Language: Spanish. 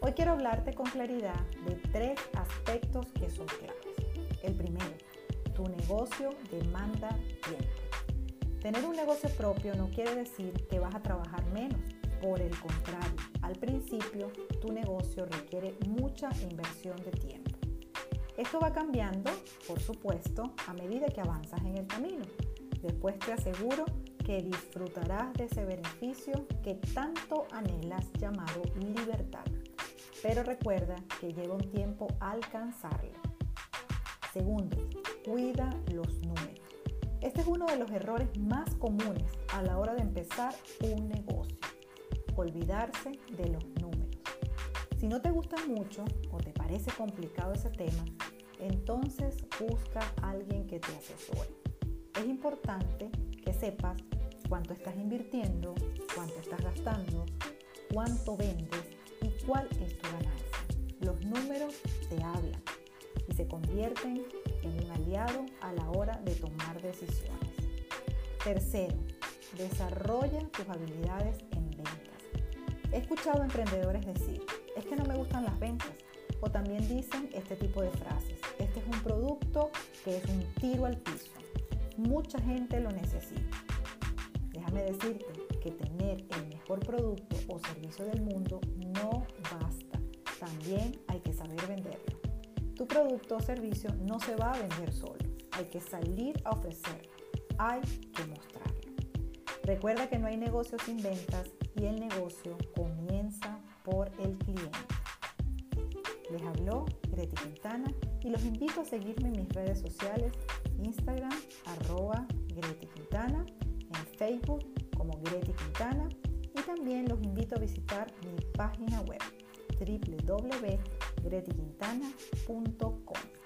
Hoy quiero hablarte con claridad de tres aspectos que son claves. El primero, tu negocio demanda tiempo. Tener un negocio propio no quiere decir que vas a trabajar menos. Por el contrario, al principio tu negocio requiere mucha inversión de tiempo. Esto va cambiando, por supuesto, a medida que avanzas en el camino. Después te aseguro que disfrutarás de ese beneficio que tanto anhelas llamado libertad. Pero recuerda que lleva un tiempo alcanzarlo. Segundo, cuida los números. Este es uno de los errores más comunes a la hora de empezar un negocio. Olvidarse de los números. Si no te gusta mucho o te parece complicado ese tema, entonces busca a alguien que te asesore. Es importante sepas cuánto estás invirtiendo, cuánto estás gastando, cuánto vendes y cuál es tu ganancia. Los números te hablan y se convierten en un aliado a la hora de tomar decisiones. Tercero, desarrolla tus habilidades en ventas. He escuchado a emprendedores decir, es que no me gustan las ventas. O también dicen este tipo de frases, este es un producto que es un tiro al piso. Mucha gente lo necesita. Déjame decirte que tener el mejor producto o servicio del mundo no basta. También hay que saber venderlo. Tu producto o servicio no se va a vender solo. Hay que salir a ofrecerlo. Hay que mostrarlo. Recuerda que no hay negocio sin ventas y el negocio comienza por el cliente. Les habló Greti Quintana y los invito a seguirme en mis redes sociales, Instagram, arroba Greti Quintana, en Facebook como Greti Quintana y también los invito a visitar mi página web www.gretiquintana.com.